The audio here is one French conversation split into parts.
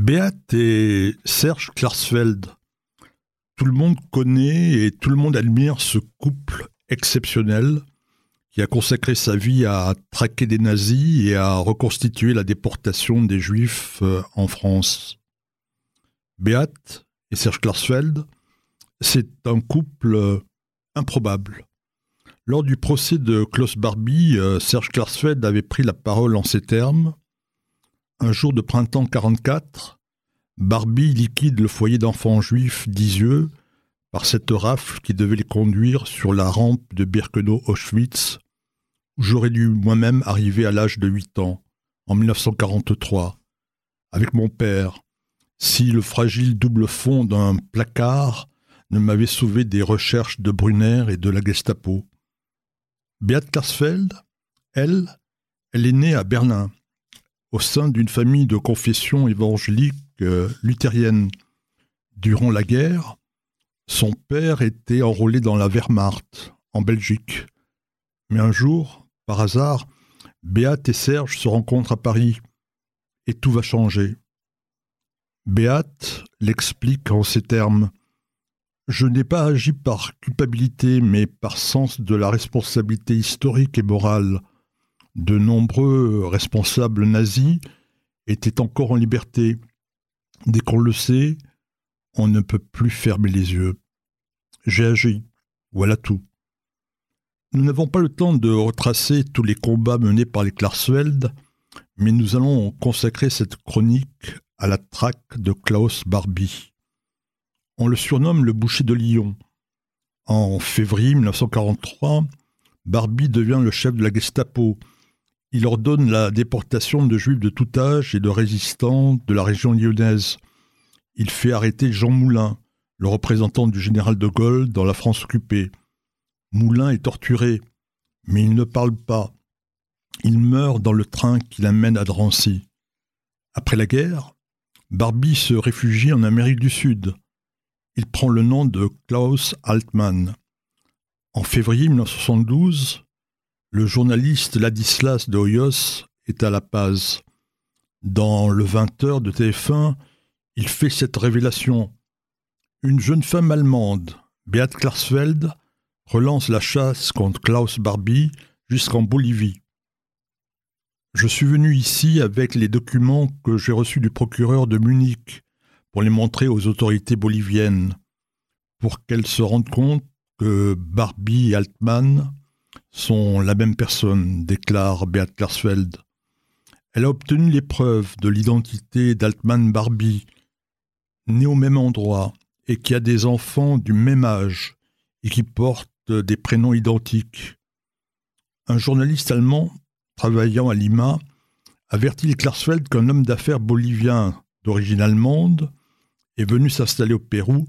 Beat et Serge Klarsfeld. Tout le monde connaît et tout le monde admire ce couple exceptionnel qui a consacré sa vie à traquer des nazis et à reconstituer la déportation des juifs euh, en France. Beat et Serge Klarsfeld, c'est un couple euh, improbable. Lors du procès de Klaus Barbie, euh, Serge Klarsfeld avait pris la parole en ces termes un jour de printemps 44, Barbie liquide le foyer d'enfants juifs d'Isieux par cette rafle qui devait les conduire sur la rampe de Birkenau-Auschwitz, où j'aurais dû moi-même arriver à l'âge de 8 ans, en 1943, avec mon père, si le fragile double fond d'un placard ne m'avait sauvé des recherches de Brunner et de la Gestapo. Beat Karsfeld, elle, elle est née à Berlin, au sein d'une famille de confession évangélique euh, luthérienne. Durant la guerre, son père était enrôlé dans la Wehrmacht, en Belgique. Mais un jour, par hasard, Béate et Serge se rencontrent à Paris, et tout va changer. Béate l'explique en ces termes. Je n'ai pas agi par culpabilité, mais par sens de la responsabilité historique et morale de nombreux responsables nazis étaient encore en liberté. Dès qu'on le sait, on ne peut plus fermer les yeux. J'ai agi. Voilà tout. Nous n'avons pas le temps de retracer tous les combats menés par les Klarsfeld, mais nous allons consacrer cette chronique à la traque de Klaus Barbie. On le surnomme le boucher de Lyon. En février 1943, Barbie devient le chef de la Gestapo il ordonne la déportation de juifs de tout âge et de résistants de la région lyonnaise. Il fait arrêter Jean Moulin, le représentant du général de Gaulle dans la France occupée. Moulin est torturé, mais il ne parle pas. Il meurt dans le train qui l'amène à Drancy. Après la guerre, Barbie se réfugie en Amérique du Sud. Il prend le nom de Klaus Altmann. En février 1972, le journaliste Ladislas de Hoyos est à La Paz. Dans le 20h de TF1, il fait cette révélation. Une jeune femme allemande, Beat Klarsfeld, relance la chasse contre Klaus Barbie jusqu'en Bolivie. Je suis venu ici avec les documents que j'ai reçus du procureur de Munich pour les montrer aux autorités boliviennes, pour qu'elles se rendent compte que Barbie Altman sont la même personne, déclare Beat Klarsfeld. Elle a obtenu les preuves de l'identité d'Altman Barbie, né au même endroit et qui a des enfants du même âge et qui portent des prénoms identiques. Un journaliste allemand travaillant à Lima avertit Klarsfeld qu'un homme d'affaires bolivien d'origine allemande est venu s'installer au Pérou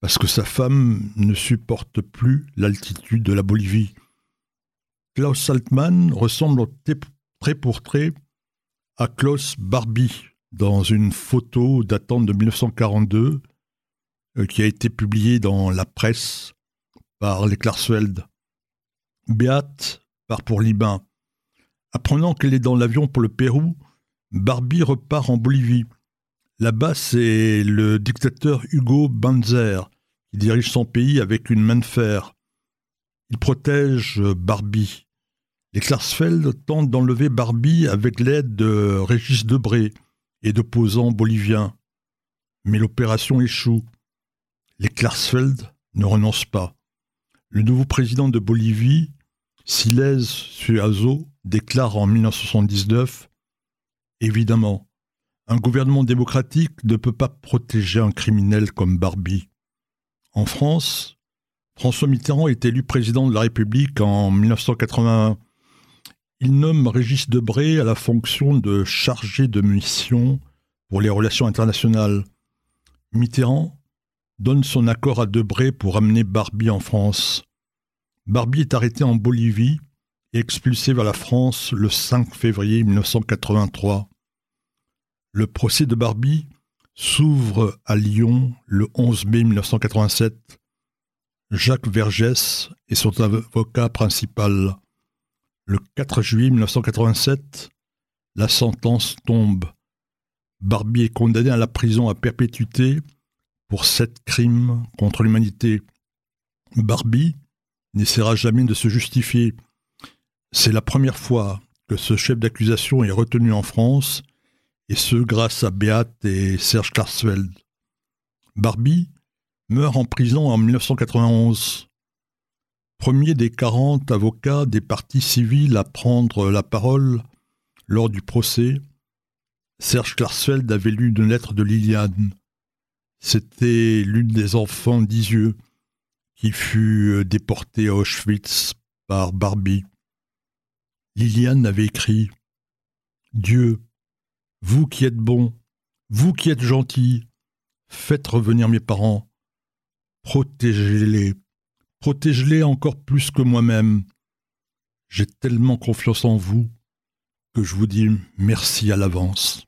parce que sa femme ne supporte plus l'altitude de la Bolivie. Klaus Saltmann ressemble trait pour trait à Klaus Barbie dans une photo datant de 1942 euh, qui a été publiée dans la presse par les Klarsfeld. Beat part pour Liban. Apprenant qu'elle est dans l'avion pour le Pérou, Barbie repart en Bolivie. Là-bas, c'est le dictateur Hugo Banzer qui dirige son pays avec une main de fer. Il protège Barbie. Les Klarsfeld tentent d'enlever Barbie avec l'aide de Régis Debré et d'opposants boliviens. Mais l'opération échoue. Les Klarsfeld ne renoncent pas. Le nouveau président de Bolivie, Siles Suazo, déclare en 1979 Évidemment, un gouvernement démocratique ne peut pas protéger un criminel comme Barbie. En France, François Mitterrand est élu président de la République en 1981 il nomme Régis Debray à la fonction de chargé de mission pour les relations internationales. Mitterrand donne son accord à Debray pour amener Barbie en France. Barbie est arrêté en Bolivie et expulsé vers la France le 5 février 1983. Le procès de Barbie s'ouvre à Lyon le 11 mai 1987. Jacques Vergès est son avocat principal. Le 4 juillet 1987, la sentence tombe. Barbie est condamné à la prison à perpétuité pour sept crimes contre l'humanité. Barbie n'essaiera jamais de se justifier. C'est la première fois que ce chef d'accusation est retenu en France, et ce grâce à Beat et Serge Klarsfeld. Barbie meurt en prison en 1991. Premier des 40 avocats des partis civils à prendre la parole lors du procès, Serge Klarsfeld avait lu une lettre de Liliane. C'était l'une des enfants d'Isieux qui fut déportée à Auschwitz par Barbie. Liliane avait écrit Dieu, vous qui êtes bon, vous qui êtes gentil, faites revenir mes parents, protégez-les, protégez-les encore plus que moi-même. J'ai tellement confiance en vous que je vous dis merci à l'avance.